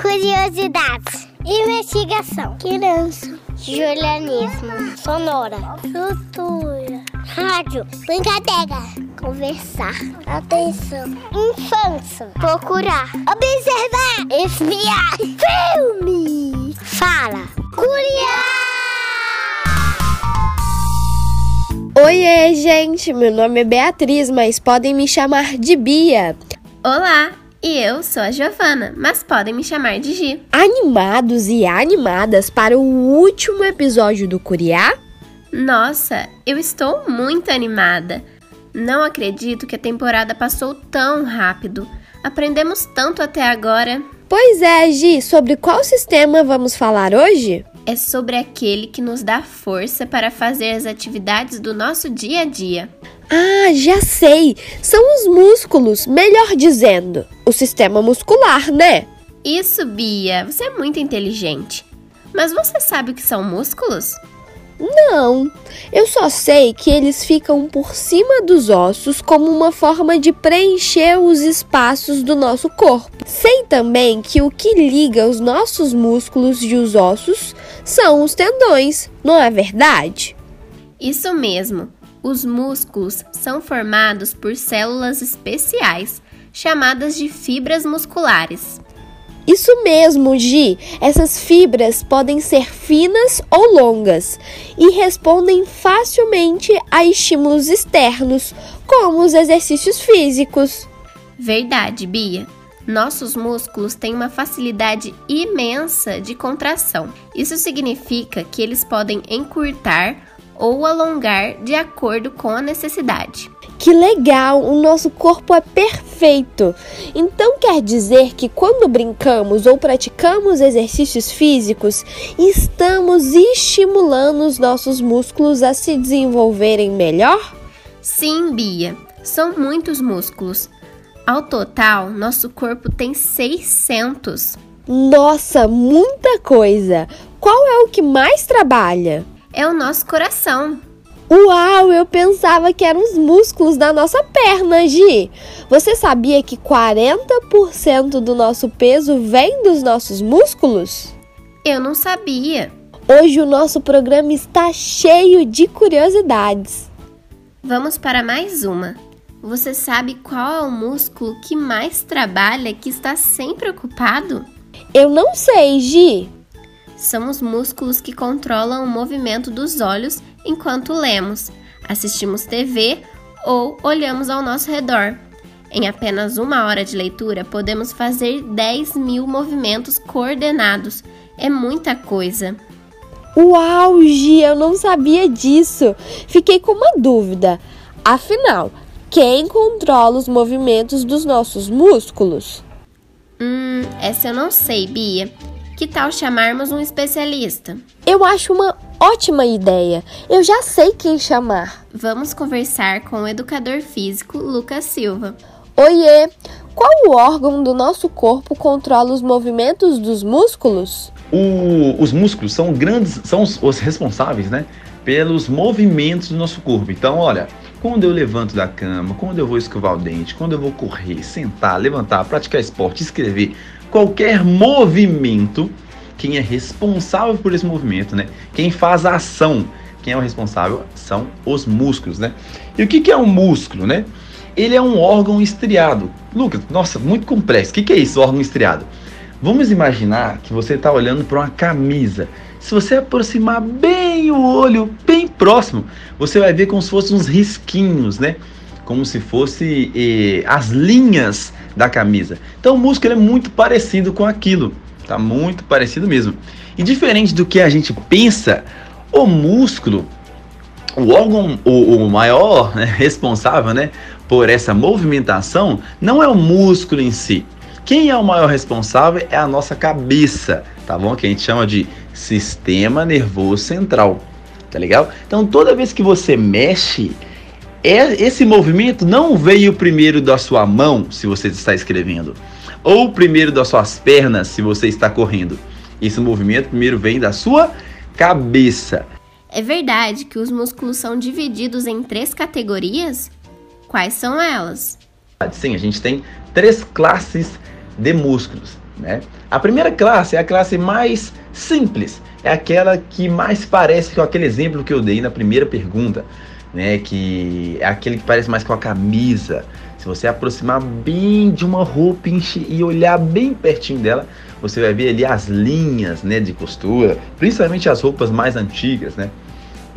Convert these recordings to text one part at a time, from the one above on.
Curiosidades. Investigação. Criança. Julianismo. Sonora. Cultura. Rádio. Brincadeira. Conversar. Atenção. Infância. Procurar. Observar. Espiar. Filme. Fala. Curiar. Oiê, gente! Meu nome é Beatriz, mas podem me chamar de Bia. Olá, e eu sou a Giovana, mas podem me chamar de Gi. Animados e animadas para o último episódio do Curiá? Nossa, eu estou muito animada. Não acredito que a temporada passou tão rápido. Aprendemos tanto até agora. Pois é, Gi, sobre qual sistema vamos falar hoje? É sobre aquele que nos dá força para fazer as atividades do nosso dia a dia. Ah, já sei! São os músculos, melhor dizendo, o sistema muscular, né? Isso, Bia, você é muito inteligente. Mas você sabe o que são músculos? Não, eu só sei que eles ficam por cima dos ossos como uma forma de preencher os espaços do nosso corpo. Sei também que o que liga os nossos músculos e os ossos são os tendões, não é verdade? Isso mesmo. Os músculos são formados por células especiais, chamadas de fibras musculares. Isso mesmo, Gi. Essas fibras podem ser finas ou longas e respondem facilmente a estímulos externos, como os exercícios físicos. Verdade, Bia. Nossos músculos têm uma facilidade imensa de contração. Isso significa que eles podem encurtar ou alongar de acordo com a necessidade. Que legal! O nosso corpo é perfeito. Então quer dizer que quando brincamos ou praticamos exercícios físicos, estamos estimulando os nossos músculos a se desenvolverem melhor? Sim, Bia. São muitos músculos. Ao total, nosso corpo tem 600. Nossa, muita coisa! Qual é o que mais trabalha? É o nosso coração. Uau, eu pensava que eram os músculos da nossa perna, Gi. Você sabia que 40% do nosso peso vem dos nossos músculos? Eu não sabia. Hoje o nosso programa está cheio de curiosidades. Vamos para mais uma. Você sabe qual é o músculo que mais trabalha, que está sempre ocupado? Eu não sei, Gi. São os músculos que controlam o movimento dos olhos enquanto lemos, assistimos TV ou olhamos ao nosso redor. Em apenas uma hora de leitura, podemos fazer 10 mil movimentos coordenados. É muita coisa. Uau, Gi, eu não sabia disso. Fiquei com uma dúvida. Afinal, quem controla os movimentos dos nossos músculos? Hum, essa eu não sei, Bia. Que tal chamarmos um especialista? Eu acho uma ótima ideia. Eu já sei quem chamar. Vamos conversar com o educador físico Lucas Silva. Oiê! Qual o órgão do nosso corpo controla os movimentos dos músculos? O, os músculos são grandes, são os, os responsáveis, né, pelos movimentos do nosso corpo. Então, olha, quando eu levanto da cama, quando eu vou escovar o dente, quando eu vou correr, sentar, levantar, praticar esporte, escrever, qualquer movimento, quem é responsável por esse movimento, né? Quem faz a ação, quem é o responsável são os músculos, né? E o que, que é um músculo, né? Ele é um órgão estriado. Lucas, nossa, muito complexo. O que, que é isso, órgão estriado? Vamos imaginar que você está olhando para uma camisa. Se você aproximar bem o olho, bem próximo, você vai ver como se fossem uns risquinhos, né? Como se fosse eh, as linhas da camisa. Então o músculo é muito parecido com aquilo, tá muito parecido mesmo. E diferente do que a gente pensa, o músculo, o órgão, o, o maior né, responsável, né, por essa movimentação, não é o músculo em si. Quem é o maior responsável é a nossa cabeça, tá bom? Que a gente chama de sistema nervoso central, tá legal? Então toda vez que você mexe esse movimento não veio primeiro da sua mão, se você está escrevendo, ou primeiro das suas pernas, se você está correndo. Esse movimento primeiro vem da sua cabeça. É verdade que os músculos são divididos em três categorias? Quais são elas? Sim, a gente tem três classes de músculos. Né? A primeira classe é a classe mais simples, é aquela que mais parece com aquele exemplo que eu dei na primeira pergunta, né? que é aquele que parece mais com a camisa. Se você aproximar bem de uma roupa e olhar bem pertinho dela, você vai ver ali as linhas né, de costura, principalmente as roupas mais antigas, né?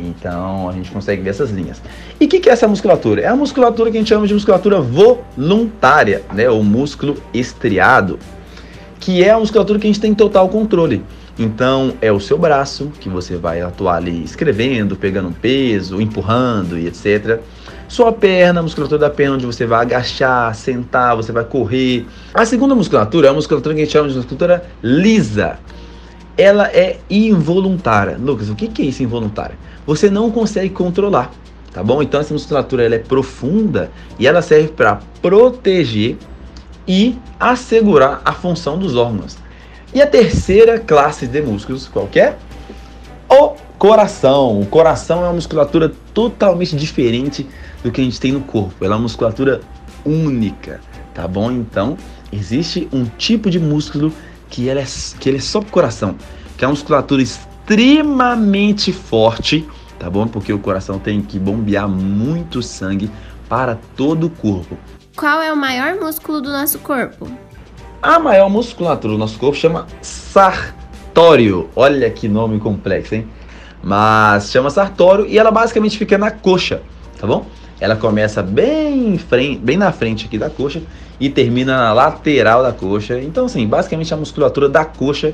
Então a gente consegue ver essas linhas. E o que, que, é essa musculatura? É a musculatura que a gente chama de musculatura voluntária, né? O músculo estriado, que é a musculatura que a gente tem total controle. Então é o seu braço que você vai atuar ali escrevendo, pegando peso, empurrando e etc. Sua perna, a musculatura da perna, onde você vai agachar, sentar, você vai correr. A segunda musculatura é a musculatura que a gente chama de musculatura lisa. Ela é involuntária. Lucas, o que é isso involuntária? Você não consegue controlar, tá bom? Então essa musculatura ela é profunda e ela serve para proteger e assegurar a função dos órgãos. E a terceira classe de músculos, qualquer? É? O coração. O coração é uma musculatura totalmente diferente do que a gente tem no corpo. Ela é uma musculatura única, tá bom? Então, existe um tipo de músculo que é, que ele é só pro coração, que é uma musculatura extremamente forte, tá bom? Porque o coração tem que bombear muito sangue para todo o corpo. Qual é o maior músculo do nosso corpo? A maior musculatura do nosso corpo chama sartório. Olha que nome complexo, hein? Mas chama sartório e ela basicamente fica na coxa, tá bom? Ela começa bem, frente, bem na frente aqui da coxa e termina na lateral da coxa. Então, assim, basicamente a musculatura da coxa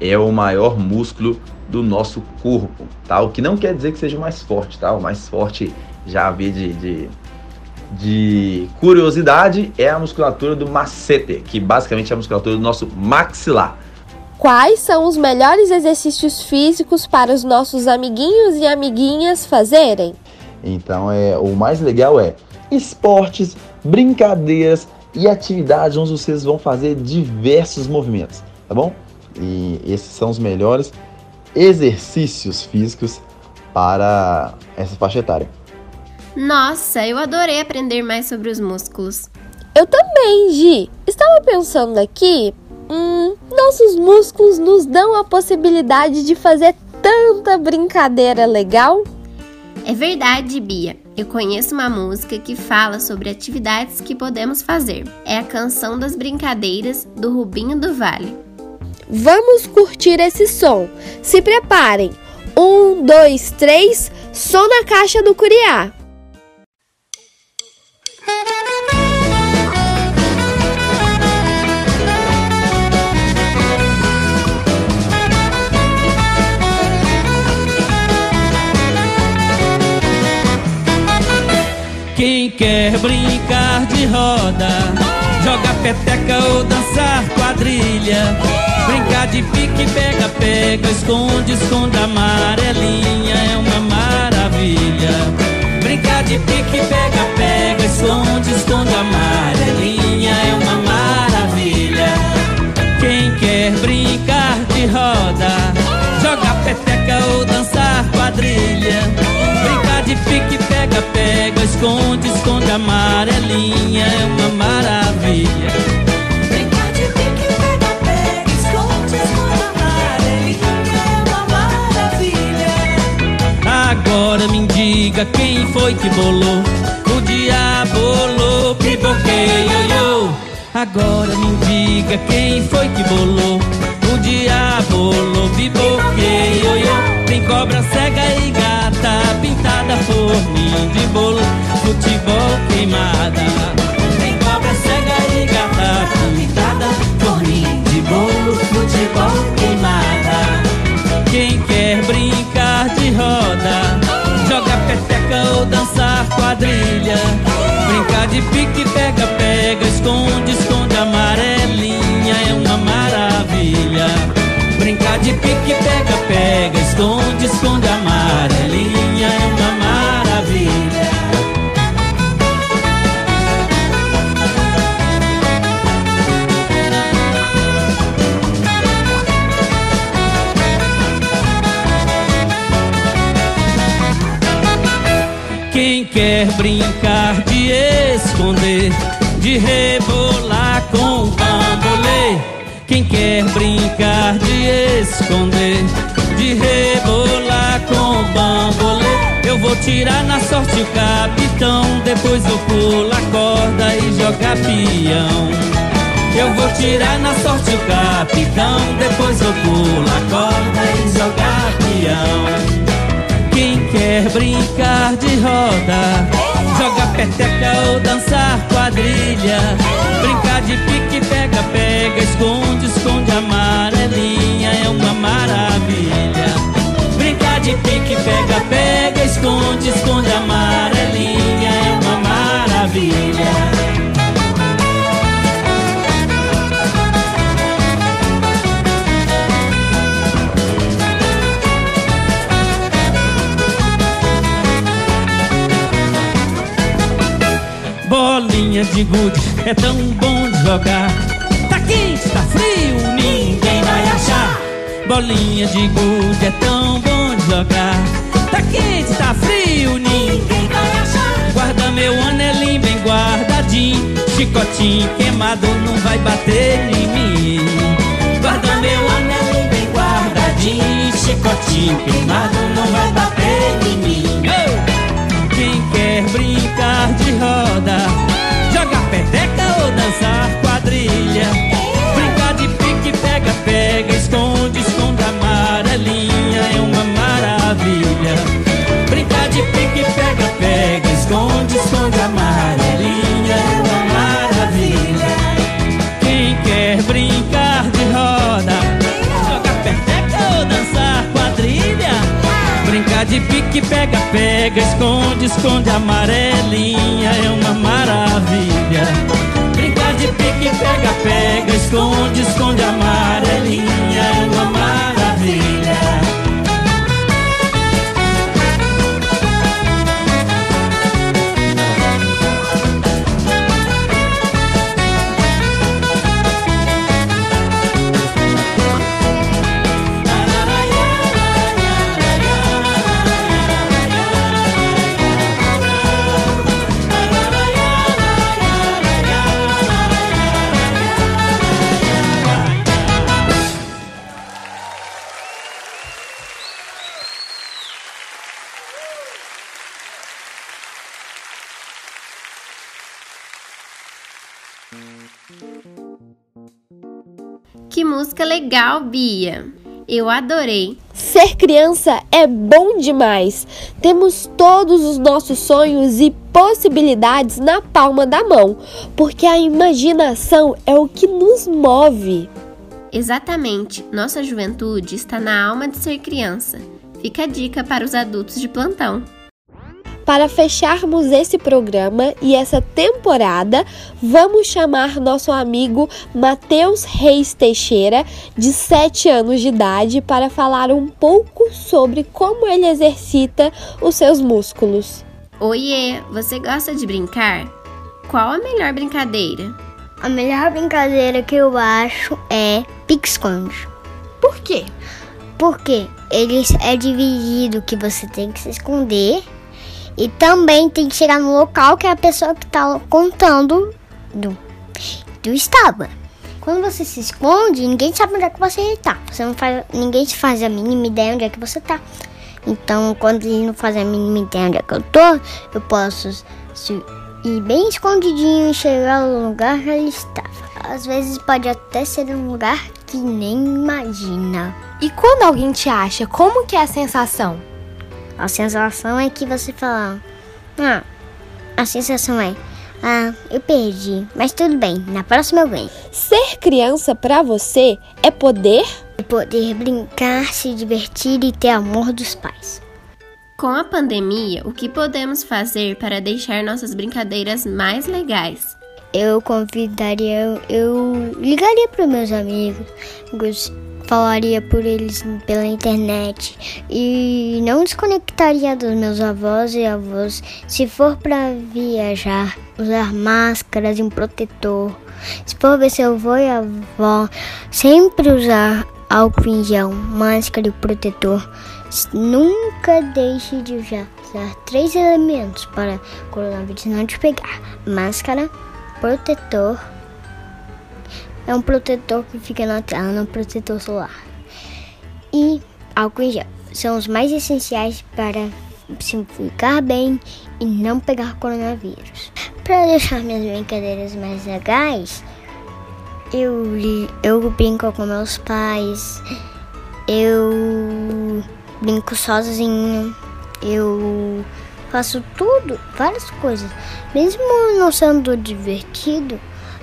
é o maior músculo do nosso corpo, tá? O que não quer dizer que seja o mais forte, tá? O mais forte já vi de, de de curiosidade é a musculatura do macete, que basicamente é a musculatura do nosso maxilar. Quais são os melhores exercícios físicos para os nossos amiguinhos e amiguinhas fazerem? Então, é o mais legal é esportes, brincadeiras e atividades onde vocês vão fazer diversos movimentos, tá bom? E esses são os melhores exercícios físicos para essa faixa etária. Nossa, eu adorei aprender mais sobre os músculos. Eu também, Gi. Estava pensando aqui, hum, nossos músculos nos dão a possibilidade de fazer tanta brincadeira legal. É verdade, Bia. Eu conheço uma música que fala sobre atividades que podemos fazer. É a canção das brincadeiras do Rubinho do Vale. Vamos curtir esse som. Se preparem. Um, dois, três, som na caixa do Curiá. Quer brincar de roda, joga peteca ou dançar quadrilha. Brincar de pique, pega, pega, esconde, esconde, amarelinha amarelinha é uma maravilha. Brincar de pique, pega, pega, esconde, esconde, amarelinha é uma maravilha. Agora me diga quem foi que bolou o diabo pipoqueio. Agora me diga quem foi que bolou o diabo pipoqueio cobra cega e gata pintada por mim de bolo, futebol queimada. Tem cobra cega e gata pintada por mim de bolo, futebol queimada. Quem quer brincar de roda, joga peteca ou dançar quadrilha. Brincar de pique, pega, pega, esconde, esconde, amarelinha é uma maravilha. Brincar de pique, pega, pega, esconde, esconde, amarelinha é uma maravilha. Quem quer brincar de esconder, de rebolar com o bambolê. Quem quer brincar de esconder, de rebolar com bambolê, eu vou tirar na sorte o capitão. Depois eu pulo a corda e jogar peão. Eu vou tirar na sorte o capitão. Depois eu pulo a corda e jogar peão. Quem quer brincar de roda, peteca ou dançar quadrilha. Brincar de pique, pega, pega, esconde, esconde amarelinha. É uma maravilha. Brincar de pique, pega, pega, esconde, esconde amarelinha. É uma maravilha. Bolinha de gude é tão bom de jogar. Tá quente, tá frio, ninguém vai achar. Bolinha de gude é tão bom de jogar. Tá quente, tá frio, ninguém vai achar. Guarda meu anelinho bem guardadinho. Chicotinho queimado não vai bater em mim. Guarda meu anelinho bem guardadinho. Chicotinho queimado não vai bater dançar quadrilha. Brincar de pique, pega, pega, esconde, esconde amarelinha. É uma maravilha. Brincar de pique, pega, pega, esconde, esconde amarelinha. É uma maravilha. Quem quer brincar de roda, jogar peteca ou dançar quadrilha. Brincar de pique, pega, pega, esconde, esconde amarelinha, é uma maravilha. Pique, pega, pega, esconde, esconde amarelinha, legal, Bia! Eu adorei. Ser criança é bom demais. Temos todos os nossos sonhos e possibilidades na palma da mão, porque a imaginação é o que nos move. Exatamente, nossa juventude está na alma de ser criança. Fica a dica para os adultos de plantão. Para fecharmos esse programa e essa temporada, vamos chamar nosso amigo Matheus Reis Teixeira, de 7 anos de idade, para falar um pouco sobre como ele exercita os seus músculos. Oiê, você gosta de brincar? Qual a melhor brincadeira? A melhor brincadeira que eu acho é pique-esconde. Por quê? Porque ele é dividido que você tem que se esconder e também tem que chegar no local que a pessoa que tá contando do, do estava. Quando você se esconde, ninguém sabe onde é que você tá. Você não faz, ninguém te faz a mínima ideia onde é que você tá. Então, quando ele não faz a mínima ideia onde é que eu tô, eu posso se- ir bem escondidinho e chegar no lugar que ele estava. Às vezes pode até ser um lugar que nem imagina. E quando alguém te acha, como que é a sensação? A sensação é que você fala, ah, a sensação é, ah, eu perdi, mas tudo bem, na próxima eu ganho. Ser criança para você é poder? Poder brincar, se divertir e ter amor dos pais. Com a pandemia, o que podemos fazer para deixar nossas brincadeiras mais legais? Eu convidaria, eu ligaria para meus amigos, gos- falaria por eles pela internet e não desconectaria dos meus avós e avós. Se for para viajar, usar máscaras e um protetor. Se for ver seu avô e avó, sempre usar álcool em gel, máscara e protetor. Nunca deixe de usar, três elementos para o coronavírus não te pegar: máscara, protetor é um protetor que fica na tela, um protetor solar. E álcool em gel são os mais essenciais para se ficar bem e não pegar coronavírus. Para deixar minhas brincadeiras mais legais, eu, eu brinco com meus pais, eu brinco sozinho, eu faço tudo, várias coisas. Mesmo não sendo divertido,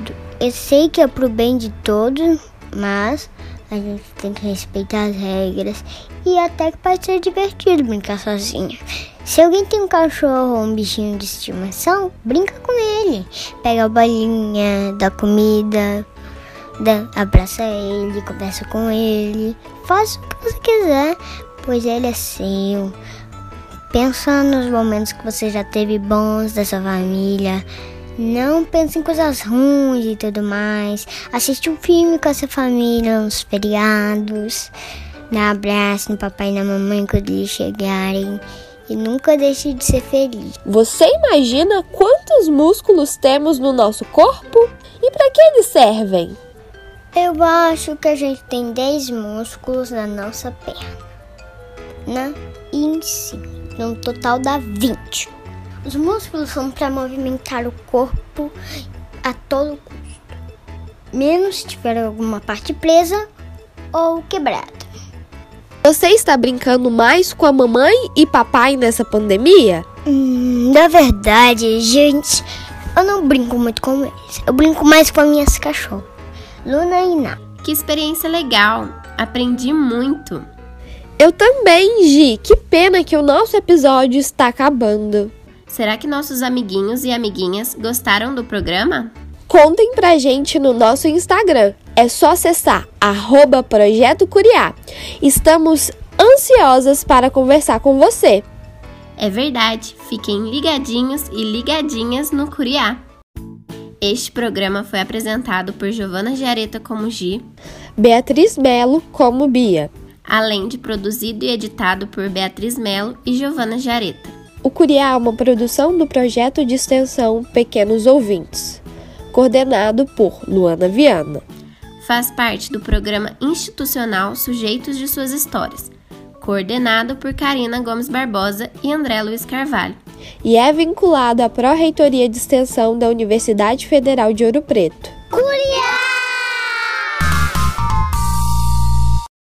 do- eu sei que é pro bem de todos, mas a gente tem que respeitar as regras e até que pode ser divertido brincar sozinho. Se alguém tem um cachorro ou um bichinho de estimação, brinca com ele. Pega a bolinha, dá comida, dá, abraça ele, conversa com ele. Faz o que você quiser, pois ele é seu. Pensa nos momentos que você já teve bons da sua família. Não pense em coisas ruins e tudo mais. Assiste um filme com a sua família nos feriados. Dá um abraço no papai e na mamãe quando eles chegarem. E nunca deixe de ser feliz. Você imagina quantos músculos temos no nosso corpo? E para que eles servem? Eu acho que a gente tem 10 músculos na nossa perna. Na e em cima. No total dá 20. Os músculos são para movimentar o corpo a todo custo. Menos se tiver alguma parte presa ou quebrada. Você está brincando mais com a mamãe e papai nessa pandemia? Hum, na verdade, gente, eu não brinco muito com eles. Eu brinco mais com as minhas cachorras. Luna e Ná. Que experiência legal! Aprendi muito. Eu também, Gi. Que pena que o nosso episódio está acabando. Será que nossos amiguinhos e amiguinhas gostaram do programa? Contem pra gente no nosso Instagram. É só acessar arroba Projeto Curiá. Estamos ansiosas para conversar com você. É verdade, fiquem ligadinhos e ligadinhas no Curiá. Este programa foi apresentado por Giovana Giareta como Gi, Beatriz Melo como Bia. além de produzido e editado por Beatriz Melo e Giovana Giareta. O Curiá é uma produção do projeto de extensão Pequenos Ouvintes, coordenado por Luana Viana. Faz parte do programa institucional Sujeitos de Suas Histórias, coordenado por Karina Gomes Barbosa e André Luiz Carvalho. e é vinculado à Pró-Reitoria de Extensão da Universidade Federal de Ouro Preto. Curiá!